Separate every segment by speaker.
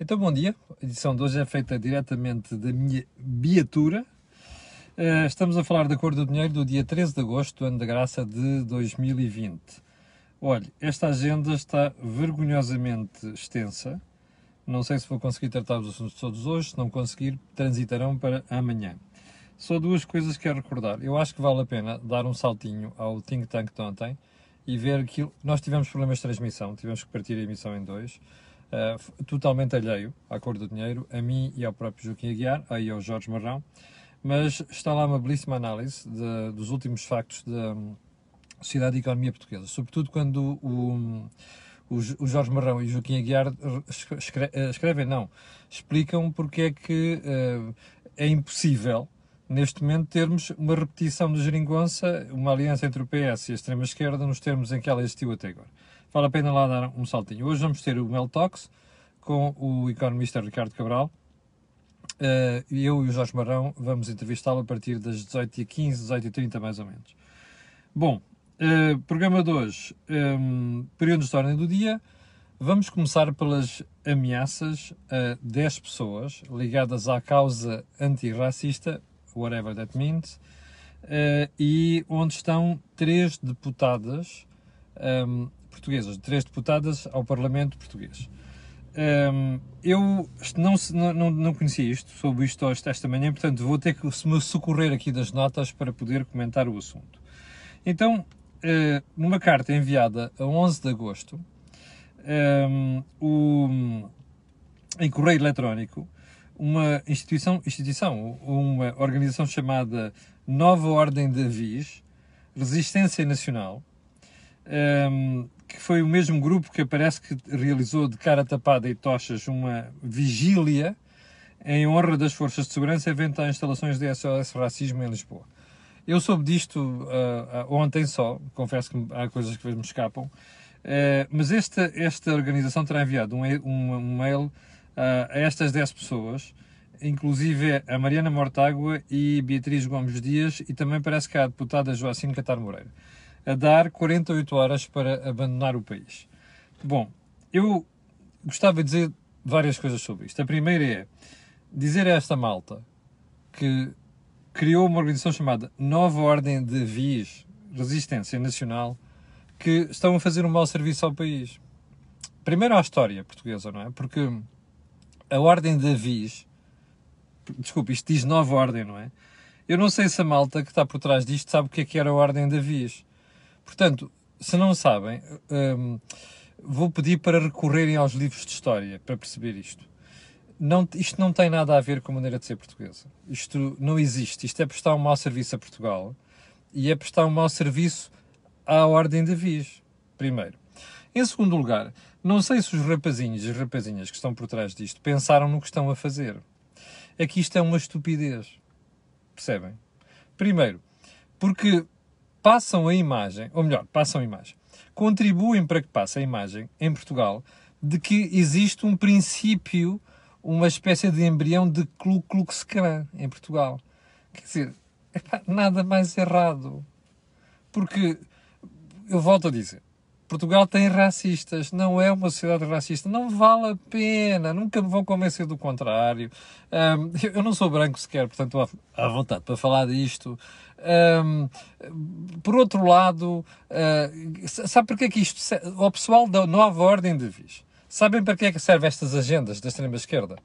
Speaker 1: Então, bom dia. A edição de hoje é feita diretamente da minha viatura. Eh, estamos a falar da cor do dinheiro do dia 13 de agosto do ano da graça de 2020. Olha, esta agenda está vergonhosamente extensa. Não sei se vou conseguir tratar os assuntos todos hoje. Se não conseguir, transitarão para amanhã. Só duas coisas que quero recordar. Eu acho que vale a pena dar um saltinho ao Think Tank de ontem e ver aquilo. Nós tivemos problemas de transmissão, tivemos que partir a emissão em dois uh, totalmente alheio à cor do dinheiro, a mim e ao próprio Joaquim Aguiar, aí ao Jorge Marrão, mas está lá uma belíssima análise de, dos últimos factos da um, sociedade e economia portuguesa, sobretudo quando o, o, o Jorge Marrão e o Joaquim Aguiar escre, eh, escrevem, não, explicam porque é que uh, é impossível neste momento termos uma repetição de geringonça, uma aliança entre o PS e a extrema-esquerda nos termos em que ela existiu até agora vale a pena lá dar um saltinho. Hoje vamos ter o Mel Talks com o economista Ricardo Cabral. Uh, eu e o Jorge Marão vamos entrevistá-lo a partir das 18h15, 18h30 mais ou menos. Bom, uh, programa de hoje, um, período de história do dia. Vamos começar pelas ameaças a 10 pessoas ligadas à causa antirracista, whatever that means, uh, e onde estão três deputadas um, portuguesas, três deputadas ao Parlamento português. Um, eu não, não, não conhecia isto, soube isto esta manhã, portanto vou ter que me socorrer aqui das notas para poder comentar o assunto. Então, uh, numa carta enviada a 11 de agosto, um, o, em correio eletrónico, uma instituição, instituição, uma organização chamada Nova Ordem de Avis, Resistência Nacional, um, que foi o mesmo grupo que parece que realizou de cara tapada e tochas uma vigília em honra das forças de segurança evento às instalações de SOS Racismo em Lisboa. Eu soube disto uh, ontem só, confesso que há coisas que me escapam, uh, mas esta, esta organização terá enviado um, um, um mail uh, a estas 10 pessoas, inclusive a Mariana Mortágua e Beatriz Gomes Dias, e também parece que há a deputada Joacine Catar Moreira a dar 48 horas para abandonar o país. Bom, eu gostava de dizer várias coisas sobre isto. A primeira é dizer a esta malta que criou uma organização chamada Nova Ordem de Vias Resistência Nacional que estão a fazer um mau serviço ao país. Primeiro à história portuguesa, não é? Porque a Ordem de Vias, desculpe, isto diz Nova Ordem, não é? Eu não sei se a malta que está por trás disto sabe o que é que era a Ordem de Vias. Portanto, se não sabem, um, vou pedir para recorrerem aos livros de história para perceber isto. Não, isto não tem nada a ver com a maneira de ser portuguesa. Isto não existe. Isto é prestar um mau serviço a Portugal e é prestar um mau serviço à ordem de vis, primeiro. Em segundo lugar, não sei se os rapazinhos e as rapazinhas que estão por trás disto pensaram no que estão a fazer. É que isto é uma estupidez. Percebem? Primeiro, porque passam a imagem, ou melhor, passam a imagem, contribuem para que passe a imagem em Portugal de que existe um princípio, uma espécie de embrião de Ku Klux Klan em Portugal. Quer dizer, nada mais errado. Porque, eu volto a dizer, Portugal tem racistas, não é uma sociedade racista, não vale a pena, nunca me vão convencer do contrário. Um, eu não sou branco sequer, portanto à vontade para falar disto. Um, por outro lado, uh, sabe porque é que isto. O pessoal da nova ordem de vis, sabem para que é que servem estas agendas da extrema-esquerda?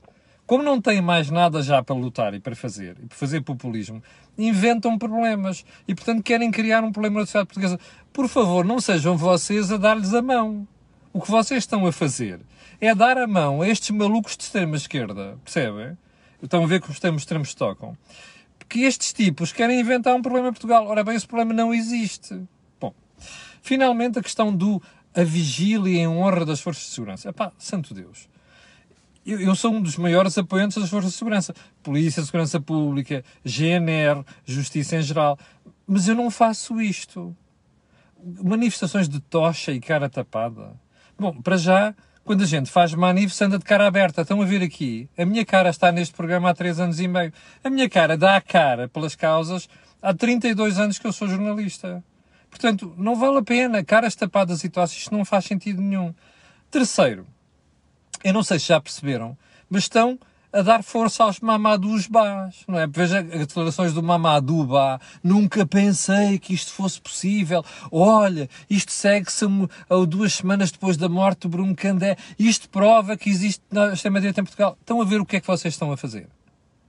Speaker 1: Como não têm mais nada já para lutar e para fazer, e para fazer populismo, inventam problemas e, portanto, querem criar um problema na sociedade portuguesa. Por favor, não sejam vocês a dar-lhes a mão. O que vocês estão a fazer é dar a mão a estes malucos de extrema-esquerda, percebem? Estão a ver como os termos extremos tocam que estes tipos querem inventar um problema em Portugal. Ora bem, esse problema não existe. Bom, finalmente a questão do a vigília em honra das forças de segurança. Epá, santo Deus. Eu, eu, sou um dos maiores apoiantes das forças de segurança. Polícia, Segurança Pública, GNR, Justiça em geral. Mas eu não faço isto. Manifestações de tocha e cara tapada. Bom, para já, quando a gente faz manifes, anda de cara aberta. Estão a ver aqui. A minha cara está neste programa há 3 anos e meio. A minha cara dá a cara pelas causas há 32 anos que eu sou jornalista. Portanto, não vale a pena. Caras tapadas e tosse, isto não faz sentido nenhum. Terceiro, eu não sei se já perceberam, mas estão a dar força aos Mamadus Bás, não é? Veja as declarações do Mamadou Bá. Nunca pensei que isto fosse possível. Olha, isto segue-se duas semanas depois da morte do Bruno Candé. Isto prova que existe na extrema-direita em Portugal. Estão a ver o que é que vocês estão a fazer?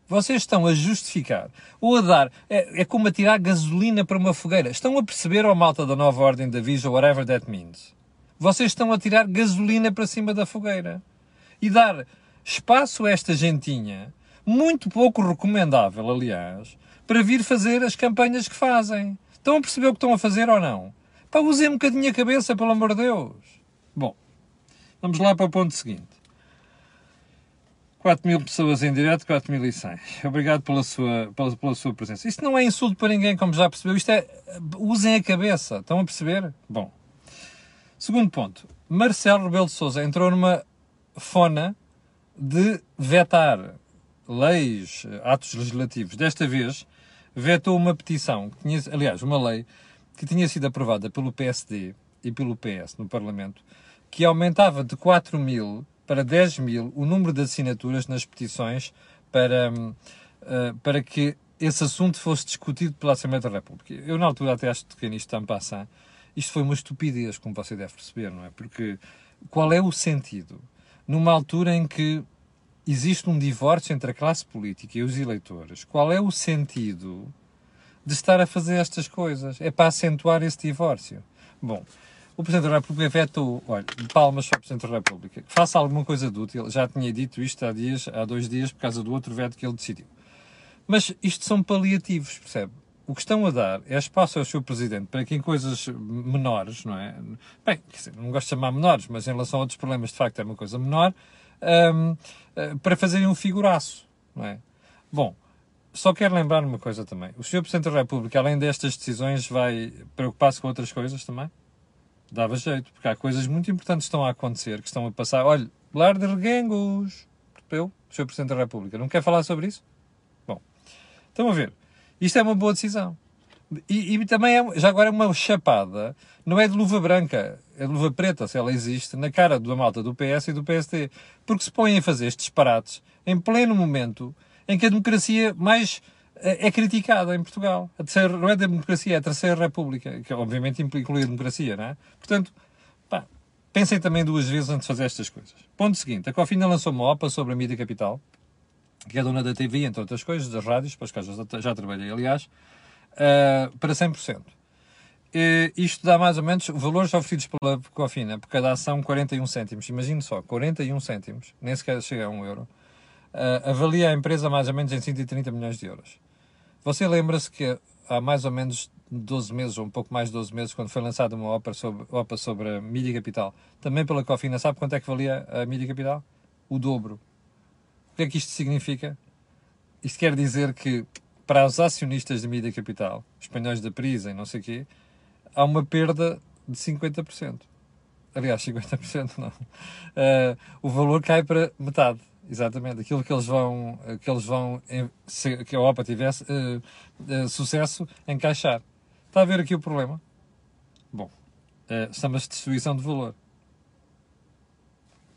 Speaker 1: Vocês estão a justificar ou a dar, é, é como a tirar gasolina para uma fogueira. Estão a perceber, ou malta da nova ordem da Visa, whatever that means. Vocês estão a tirar gasolina para cima da fogueira. E dar espaço a esta gentinha, muito pouco recomendável, aliás, para vir fazer as campanhas que fazem. Estão a perceber o que estão a fazer ou não? Pá, usem um bocadinho a cabeça, pelo amor de Deus. Bom, vamos lá para o ponto seguinte. 4 mil pessoas em direto, 4.100. Obrigado pela sua, pela, pela sua presença. Isto não é insulto para ninguém, como já percebeu. Isto é. Usem a cabeça. Estão a perceber? Bom. Segundo ponto. Marcelo Rebelo de Souza entrou numa fona de vetar leis, atos legislativos. Desta vez, vetou uma petição, que tinha, aliás, uma lei que tinha sido aprovada pelo PSD e pelo PS no Parlamento, que aumentava de 4 mil para 10 mil o número de assinaturas nas petições para, uh, para que esse assunto fosse discutido pela Assembleia da República. Eu, na altura, até acho que nisto está passar. Isto foi uma estupidez, como você deve perceber, não é? Porque qual é o sentido? Numa altura em que existe um divórcio entre a classe política e os eleitores, qual é o sentido de estar a fazer estas coisas? É para acentuar esse divórcio. Bom, o Presidente da República vetou, olha, palmas para o Presidente da República, que faça alguma coisa de útil. Já tinha dito isto há, dias, há dois dias por causa do outro veto que ele decidiu. Mas isto são paliativos, percebe? O que estão a dar é espaço ao seu Presidente para que em coisas menores, não é? Bem, não gosto de chamar menores, mas em relação a outros problemas, de facto, é uma coisa menor, um, eh, para fazerem um figuraço, não é? Bom, só quero lembrar uma coisa também. O Sr. Presidente da República, além destas decisões, vai preocupar-se com outras coisas também? dava jeito, porque há coisas muito importantes que estão a acontecer, que estão a passar. Olha, lar de reguengos, eu, Sr. Presidente da República, não quer falar sobre isso? Bom, estão a ver. Isto é uma boa decisão. E, e, também é, já agora é uma chapada, não é de luva branca, é de luva preta, se ela existe, na cara da malta do PS e do PSD. Porque se põem a fazer estes disparates em pleno momento em que a democracia mais é, é criticada em Portugal. A terceira, não é a democracia, é a terceira república, que obviamente inclui a democracia, não é? Portanto, pá, pensem também duas vezes antes de fazer estas coisas. Ponto seguinte, a Cofina lançou uma OPA sobre a mídia capital, que é dona da TV, entre outras coisas, das rádios, para as quais já, já trabalhei, aliás, uh, para 100%. E isto dá mais ou menos valores oferecidos pela Cofina por cada ação 41 cêntimos. Imagine só, 41 cêntimos, nem sequer chega a 1 euro. Uh, avalia a empresa mais ou menos em 130 milhões de euros. Você lembra-se que há mais ou menos 12 meses, ou um pouco mais de 12 meses, quando foi lançada uma ópera sobre, ópera sobre a mídia capital, também pela Cofina, sabe quanto é que valia a mídia capital? O dobro. O que é que isto significa? Isto quer dizer que para os acionistas de mídia capital, espanhóis da Prisa e não sei o quê, há uma perda de 50%. Aliás, 50% não. Uh, o valor cai para metade. Exatamente, aquilo que eles vão, que eles vão se, que a OPA tivesse uh, uh, sucesso, encaixar. Está a ver aqui o problema? Bom, uh, chama-se destruição de valor.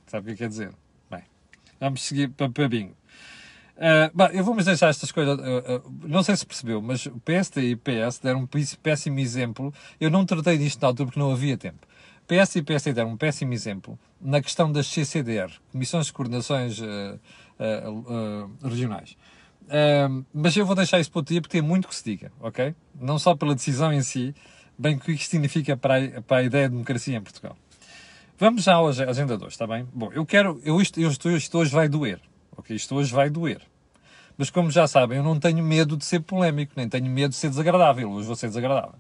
Speaker 1: Sabe o que quer dizer? Vamos seguir para, para bingo. Uh, eu vou-me deixar estas coisas. Uh, uh, não sei se percebeu, mas o PSD e o PS deram um péssimo exemplo. Eu não tratei disto na altura porque não havia tempo. PS e PSD deram um péssimo exemplo na questão das CCDR, Comissões de Coordenações Regionais. mas eu vou deixar isso para o dia porque tem muito que se diga, ok? Não só pela decisão em si, bem que o que significa para a, para a ideia de democracia em Portugal. Vamos já à agenda 2, está bem? Bom, eu quero, eu isto, eu isto, isto hoje vai doer, ok? Isto hoje vai doer. Mas como já sabem, eu não tenho medo de ser polémico, nem tenho medo de ser desagradável. Hoje vou ser desagradável.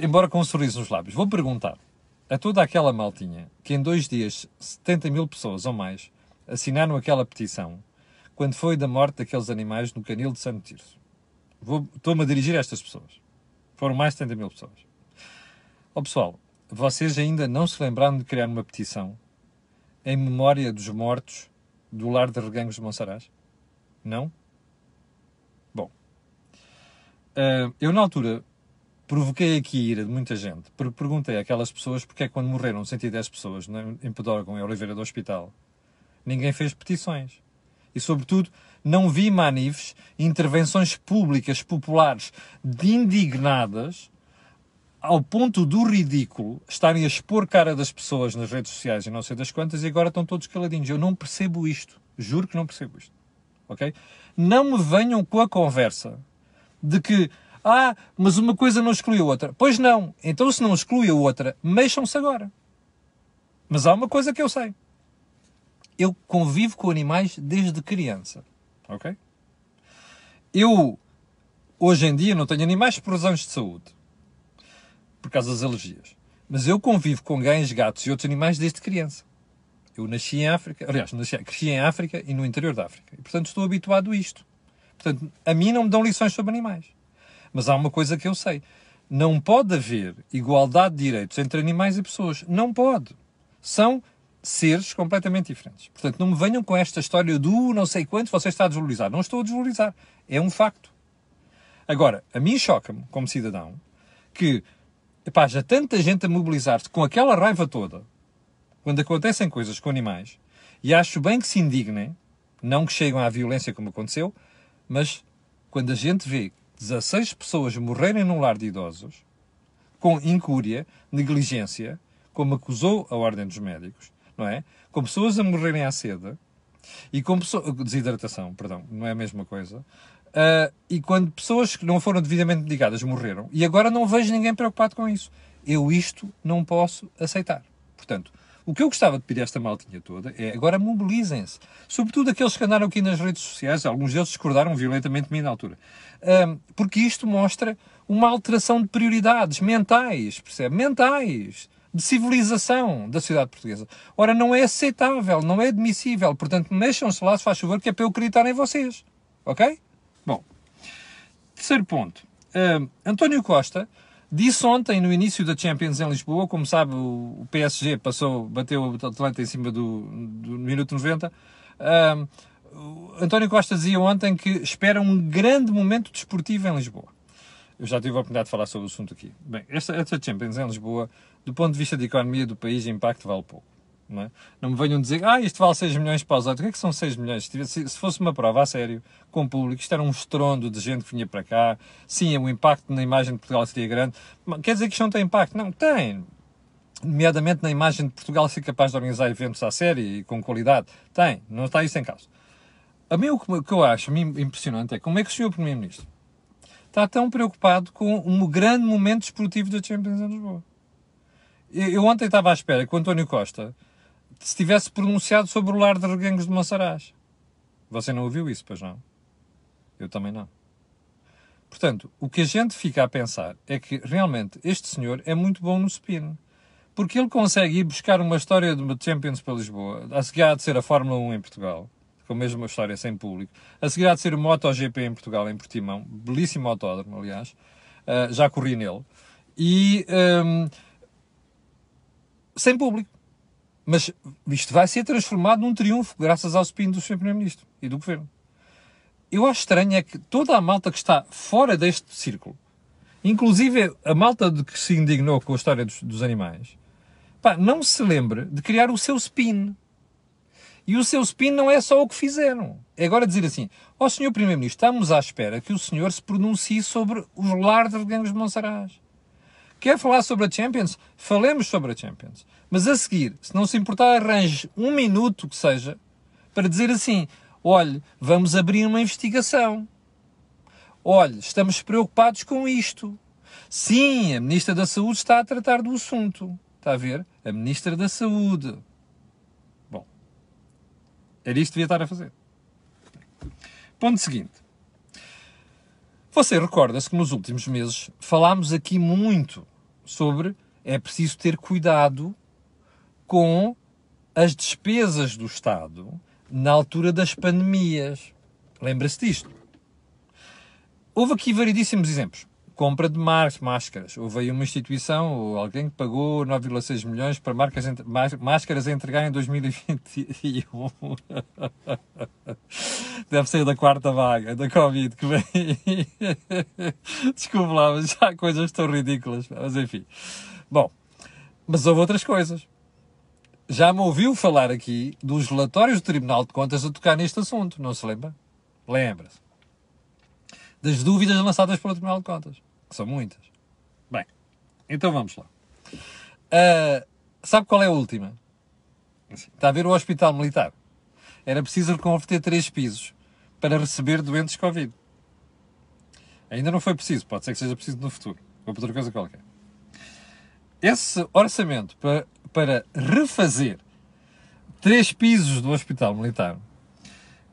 Speaker 1: Embora com um sorriso nos lábios. Vou perguntar a toda aquela maltinha que em dois dias 70 mil pessoas ou mais assinaram aquela petição quando foi da morte daqueles animais no canil de Santo Tirso. Estou-me a dirigir a estas pessoas. Foram mais de 70 mil pessoas. Ó oh, pessoal, vocês ainda não se lembraram de criar uma petição em memória dos mortos do lar de regangos de Monsaraz? Não? Bom, uh, eu na altura provoquei aqui a ira de muita gente, porque perguntei àquelas pessoas porque é quando morreram 110 pessoas em Pedrógão, em Oliveira do Hospital, ninguém fez petições. E, sobretudo, não vi manifes, intervenções públicas, populares, de indignadas, ao ponto do ridículo, estarem a expor cara das pessoas nas redes sociais e não sei das quantas, e agora estão todos caladinhos. Eu não percebo isto. Juro que não percebo isto. Ok? Não me venham com a conversa de que ah, mas uma coisa não exclui a outra. Pois não. Então, se não exclui a outra, mexam-se agora. Mas há uma coisa que eu sei. Eu convivo com animais desde criança. Ok? Eu, hoje em dia, não tenho animais por razões de saúde. Por causa das alergias. Mas eu convivo com cães, gatos e outros animais desde criança. Eu nasci em África, aliás, nasci, cresci em África e no interior da África. E, portanto, estou habituado a isto. Portanto, a mim não me dão lições sobre animais. Mas há uma coisa que eu sei. Não pode haver igualdade de direitos entre animais e pessoas. Não pode. São seres completamente diferentes. Portanto, não me venham com esta história do não sei quanto você está a desvalorizar. Não estou a desvalorizar. É um facto. Agora, a mim choca-me, como cidadão, que epá, já tanta gente a mobilizar-se com aquela raiva toda, quando acontecem coisas com animais, e acho bem que se indignem, não que cheguem à violência como aconteceu, mas quando a gente vê 16 pessoas morrerem num lar de idosos, com incúria, negligência, como acusou a Ordem dos Médicos, não é? Com pessoas a morrerem à sede, e com pessoas, desidratação, perdão, não é a mesma coisa, uh, e quando pessoas que não foram devidamente medicadas morreram, e agora não vejo ninguém preocupado com isso. Eu isto não posso aceitar. Portanto, o que eu gostava de pedir a esta maltinha toda é agora mobilizem-se. Sobretudo aqueles que andaram aqui nas redes sociais, alguns deles discordaram violentamente de mim na altura. Um, porque isto mostra uma alteração de prioridades mentais, percebe? Mentais. De civilização da sociedade portuguesa. Ora, não é aceitável, não é admissível. Portanto, mexam-se lá, se faz favor, que é para eu acreditar em vocês. Ok? Terceiro ponto. Um, António Costa Disse ontem, no início da Champions em Lisboa, como sabe, o PSG passou, bateu o Atlanta em cima do, do minuto 90. Um, António Costa dizia ontem que espera um grande momento desportivo em Lisboa. Eu já tive a oportunidade de falar sobre o assunto aqui. Bem, esta, esta Champions em Lisboa, do ponto de vista da economia do país, impacto vale pouco. Não, é? não me venham dizer, ah, isto vale 6 milhões para os outros. O que é que são 6 milhões? Se, se fosse uma prova a sério, com o público, isto era um estrondo de gente que vinha para cá. Sim, o impacto na imagem de Portugal seria grande. Quer dizer que isto não tem impacto? Não, tem. Nomeadamente na imagem de Portugal ser capaz de organizar eventos à série e com qualidade. Tem. Não está isso em causa. A mim o que eu acho impressionante é como é que o Sr. Primeiro-Ministro está tão preocupado com um grande momento desportivo da Champions em Lisboa. Eu ontem estava à espera que o António Costa se tivesse pronunciado sobre o lar de reguengos de Monsaraz. Você não ouviu isso, pois não? Eu também não. Portanto, o que a gente fica a pensar é que realmente este senhor é muito bom no spin. Porque ele consegue ir buscar uma história de Champions para Lisboa, a seguir há de ser a Fórmula 1 em Portugal, com a mesma história sem público, a seguir há de ser o MotoGP em Portugal, em Portimão, belíssimo autódromo, aliás, uh, já corri nele, e um, ehm, sem público. Mas isto vai ser transformado num triunfo, graças ao spin do Sr. Primeiro-Ministro e do Governo. Eu acho estranho é que toda a malta que está fora deste círculo, inclusive a malta de que se indignou com a história dos, dos animais, pá, não se lembre de criar o seu spin. E o seu spin não é só o que fizeram. É agora dizer assim, ó oh, Sr. Primeiro-Ministro, estamos à espera que o senhor se pronuncie sobre os lar de ganhos de Monsaraz. Quer falar sobre a Champions? Falemos sobre a Champions. Mas a seguir, se não se importar, arranje um minuto que seja para dizer assim: olhe, vamos abrir uma investigação. Olhe, estamos preocupados com isto. Sim, a Ministra da Saúde está a tratar do assunto. Está a ver? A Ministra da Saúde. Bom, era isto que devia estar a fazer. Ponto seguinte. Você recorda-se que nos últimos meses falámos aqui muito sobre é preciso ter cuidado com as despesas do Estado na altura das pandemias. Lembra-se disto? Houve aqui variedíssimos exemplos. Compra de máscaras. Houve aí uma instituição, ou alguém que pagou 9,6 milhões para marcas, máscaras a entregar em 2021. Deve ser da quarta vaga da Covid que vem. Desculpe lá, mas já há coisas tão ridículas. Mas enfim. Bom, mas houve outras coisas. Já me ouviu falar aqui dos relatórios do Tribunal de Contas a tocar neste assunto, não se lembra? Lembra-se. Das dúvidas lançadas pelo Tribunal de Contas, são muitas. Bem, então vamos lá. Uh, sabe qual é a última? Está a ver o Hospital Militar. Era preciso reconverter três pisos para receber doentes Covid. Ainda não foi preciso, pode ser que seja preciso no futuro, ou outra coisa qualquer. Esse orçamento para, para refazer três pisos do Hospital Militar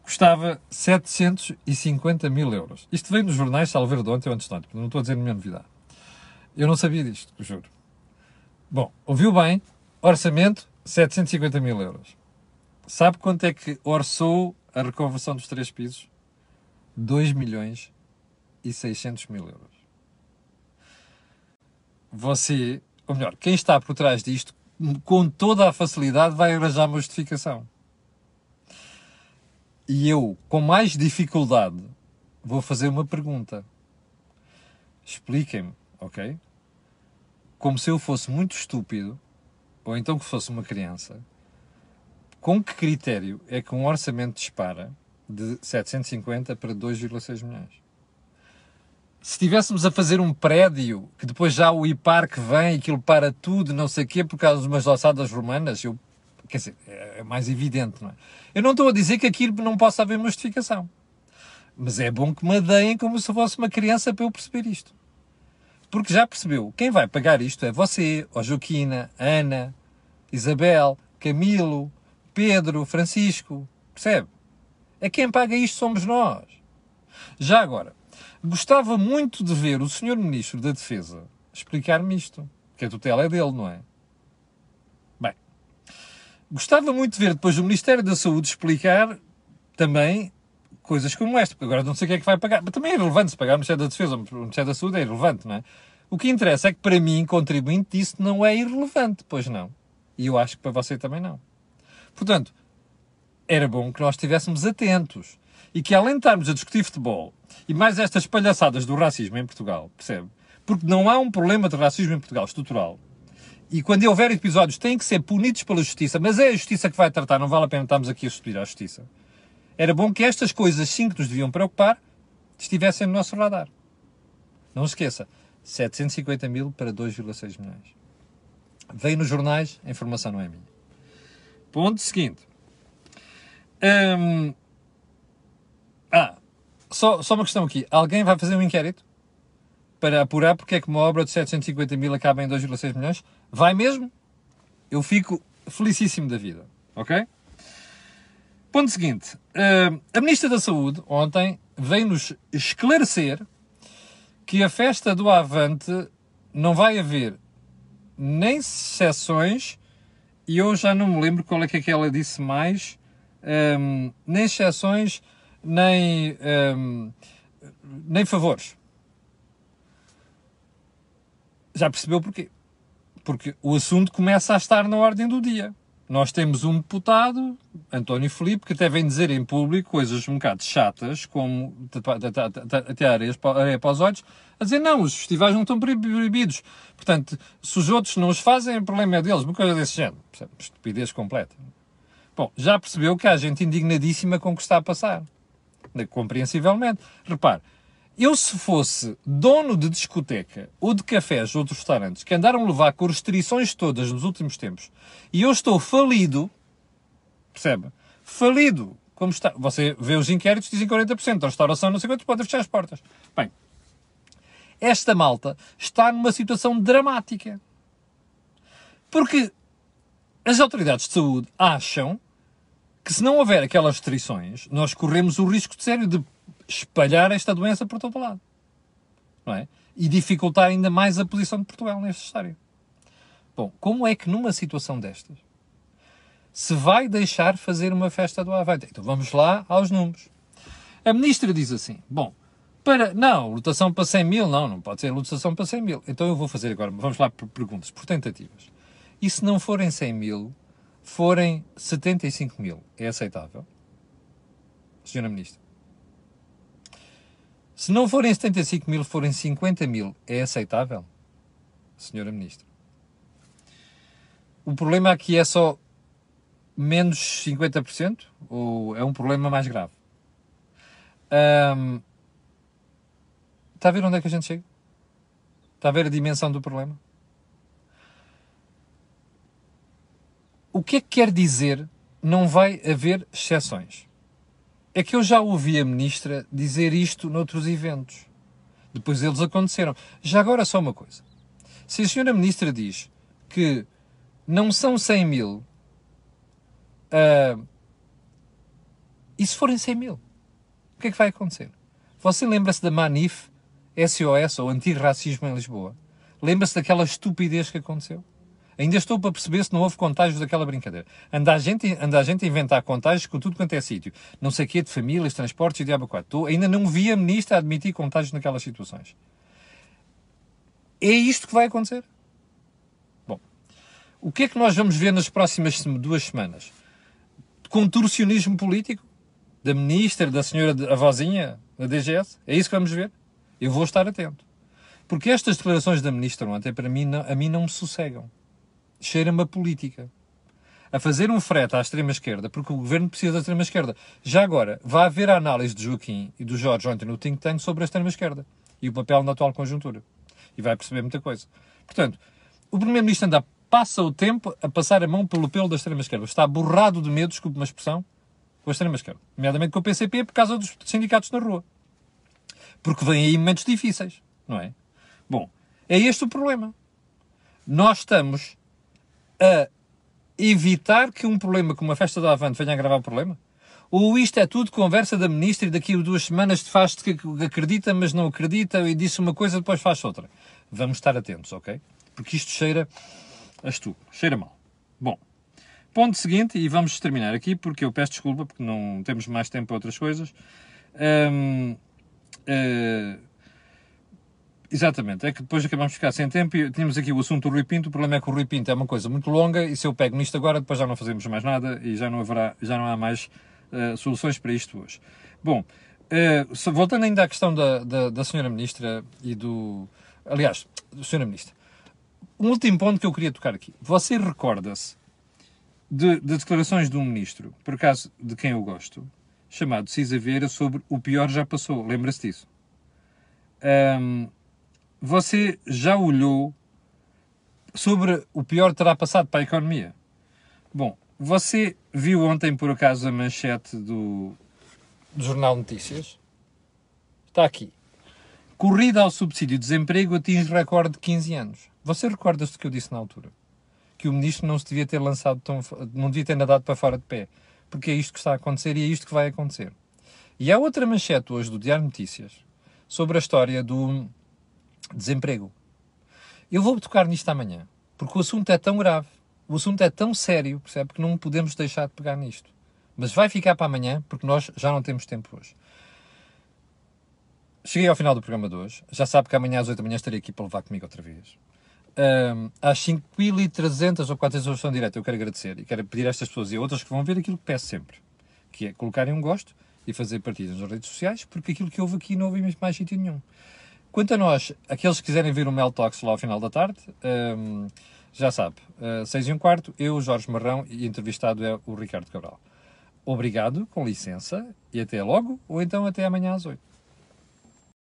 Speaker 1: custava 750 mil euros. Isto veio nos jornais, salvo de ontem ou antes de ontem, não estou a dizer nenhuma novidade. Eu não sabia disto, juro. Bom, ouviu bem, orçamento 750 mil euros. Sabe quanto é que orçou a reconversão dos três pisos? 2 milhões e 600 mil euros. Você, ou melhor, quem está por trás disto, com toda a facilidade vai arranjar uma justificação. E eu, com mais dificuldade, vou fazer uma pergunta. Expliquem-me, ok? Como se eu fosse muito estúpido, ou então que fosse uma criança, com que critério é que um orçamento dispara de 750 para 2,6 milhões? Se estivéssemos a fazer um prédio, que depois já o IPAR que vem, aquilo para tudo, não sei o quê, por causa de umas ossadas romanas, eu Quer dizer, é, é mais evidente, não é? Eu não estou a dizer que aquilo não possa haver justificação. Mas é bom que me deem como se fosse uma criança para eu perceber isto. Porque já percebeu, quem vai pagar isto é você, ó Joaquina, Ana, Isabel, Camilo, Pedro, Francisco. Percebe? É quem paga isto somos nós. Já agora, gostava muito de ver o Sr. Ministro da Defesa explicar-me isto. Que a tutela é dele, não é? Gostava muito de ver depois o Ministério da Saúde explicar também coisas como esta, porque agora não sei o que é que vai pagar. Mas também é irrelevante se pagar o Ministério da Defesa o Ministério da Saúde, é irrelevante, não é? O que interessa é que para mim, contribuinte, isso não é irrelevante, pois não. E eu acho que para você também não. Portanto, era bom que nós estivéssemos atentos e que além de estarmos a discutir futebol e mais estas palhaçadas do racismo em Portugal, percebe? Porque não há um problema de racismo em Portugal estrutural e quando houver episódios têm que ser punidos pela justiça, mas é a justiça que vai tratar, não vale a pena estarmos aqui a subir à justiça. Era bom que estas coisas, sim, que nos deviam preocupar, estivessem no nosso radar. Não esqueça, 750 mil para 2,6 milhões. Veio nos jornais, a informação não é minha. Ponto seguinte. Hum, ah, só, só uma questão aqui. Alguém vai fazer um inquérito? Para apurar porque é que uma obra de 750 mil acaba em 2,6 milhões. Vai mesmo? Eu fico felicíssimo da vida. Ok? Ponto seguinte. Uh, a Ministra da Saúde, ontem, veio-nos esclarecer que a festa do Avante não vai haver nem exceções, e eu já não me lembro qual é que, é que ela disse mais, um, nem exceções, nem, um, nem favores. Já percebeu porquê? Porque o assunto começa a estar na ordem do dia. Nós temos um deputado, António Filipe, que até vem dizer em público coisas um bocado chatas, como até areia para os olhos, a dizer não, os festivais não estão proibidos. Portanto, se os outros não os fazem, o problema é deles. Uma coisa desse género. Estupidez completa. Bom, já percebeu que há gente indignadíssima com o que está a passar. Compreensivelmente. Repare, eu, se fosse dono de discoteca ou de cafés ou de restaurantes que andaram a levar com restrições todas nos últimos tempos e eu estou falido, percebe? Falido. Como está? Você vê os inquéritos, dizem 40%, a restauração não sei quantos, pode fechar as portas. Bem, esta malta está numa situação dramática. Porque as autoridades de saúde acham que se não houver aquelas restrições, nós corremos o risco de sério de espalhar esta doença por todo lado. Não é? E dificultar ainda mais a posição de Portugal nesta história. Bom, como é que numa situação destas se vai deixar fazer uma festa do Avante? Então vamos lá aos números. A ministra diz assim: bom, Para, não, lotação para 100 mil, não, não pode ser lotação para 100 mil. Então eu vou fazer agora, vamos lá por perguntas, por tentativas. E se não forem 100 mil, forem 75 mil, é aceitável? Senhora Ministra. Se não forem 75 mil, forem 50 mil, é aceitável? Senhora Ministra. O problema aqui é só menos 50% ou é um problema mais grave? Um, está a ver onde é que a gente chega? Está a ver a dimensão do problema? O que é que quer dizer não vai haver exceções? É que eu já ouvi a ministra dizer isto noutros eventos. Depois eles aconteceram. Já agora só uma coisa. Se a senhora ministra diz que não são 100 mil, uh, e se forem 100 mil, o que é que vai acontecer? Você lembra-se da Manif SOS, ou Antirracismo em Lisboa? Lembra-se daquela estupidez que aconteceu? Ainda estou para perceber se não houve contágios daquela brincadeira. Anda a gente, anda a, gente a inventar contágios com tudo quanto é sítio. Não sei o quê, de famílias, transportes e diabo quatro. Ainda não vi a ministra admitir contágios naquelas situações. É isto que vai acontecer. Bom, o que é que nós vamos ver nas próximas duas semanas? Contorcionismo político? Da ministra, da senhora avózinha, da DGS? É isso que vamos ver? Eu vou estar atento. Porque estas declarações da ministra ontem, para mim, não, a mim não me sossegam cheira-me a política. A fazer um frete à extrema-esquerda, porque o governo precisa da extrema-esquerda. Já agora, vai haver a análise de Joaquim e do Jorge ontem no think tank sobre a extrema-esquerda e o papel na atual conjuntura. E vai perceber muita coisa. Portanto, o Primeiro-Ministro anda, passa o tempo a passar a mão pelo pelo da extrema-esquerda. Está borrado de medo, desculpe uma expressão, com a extrema-esquerda. Nomeadamente com o PCP, por causa dos sindicatos na rua. Porque vêm aí momentos difíceis, não é? Bom, é este o problema. Nós estamos a evitar que um problema como a festa do Avante venha a agravar o problema? Ou isto é tudo conversa da ministra e daqui a duas semanas faz que acredita, mas não acredita e disse uma coisa depois faz outra? Vamos estar atentos, ok? Porque isto cheira a estupro, cheira mal. Bom, ponto seguinte, e vamos terminar aqui porque eu peço desculpa porque não temos mais tempo para outras coisas. Eh, Exatamente, é que depois acabamos de ficar sem tempo e tínhamos aqui o assunto do Rui Pinto. O problema é que o Rui Pinto é uma coisa muito longa e se eu pego nisto agora, depois já não fazemos mais nada e já não, haverá, já não há mais uh, soluções para isto hoje. Bom, uh, voltando ainda à questão da, da, da Senhora Ministra e do. Aliás, Senhora Ministra, um último ponto que eu queria tocar aqui. Você recorda-se de, de, declarações de um ministro, por acaso de quem eu gosto, chamado Cisa Vieira, sobre o pior já passou. Lembra-se disso? Um, você já olhou sobre o pior terá passado para a economia? Bom, você viu ontem por acaso a manchete do, do Jornal Notícias? Está aqui. Corrida ao subsídio de desemprego atinge recorde de 15 anos. Você recorda-se do que eu disse na altura? Que o ministro não se devia ter lançado tão, não devia ter nadado para fora de pé. Porque é isto que está a acontecer e é isto que vai acontecer. E há outra manchete hoje do Diário Notícias sobre a história do desemprego. Eu vou tocar nisto amanhã, porque o assunto é tão grave, o assunto é tão sério, percebe, que não podemos deixar de pegar nisto. Mas vai ficar para amanhã, porque nós já não temos tempo hoje. Cheguei ao final do programa de hoje. Já sabe que amanhã às 8 da manhã estarei aqui para levar comigo outra vez. Um, às 5.300 ou 400 pessoas estão direto, eu quero agradecer e quero pedir a estas pessoas e a outras que vão ver aquilo que peço sempre, que é colocarem um gosto e fazer partidas nas redes sociais, porque aquilo que houve aqui não houve mais sítio nenhum. Quanto a nós, aqueles que quiserem ver o Mel Talks lá ao final da tarde, um, já sabe, uh, seis e um quarto, eu, Jorge Marrão, e entrevistado é o Ricardo Cabral. Obrigado, com licença, e até logo, ou então até amanhã às oito.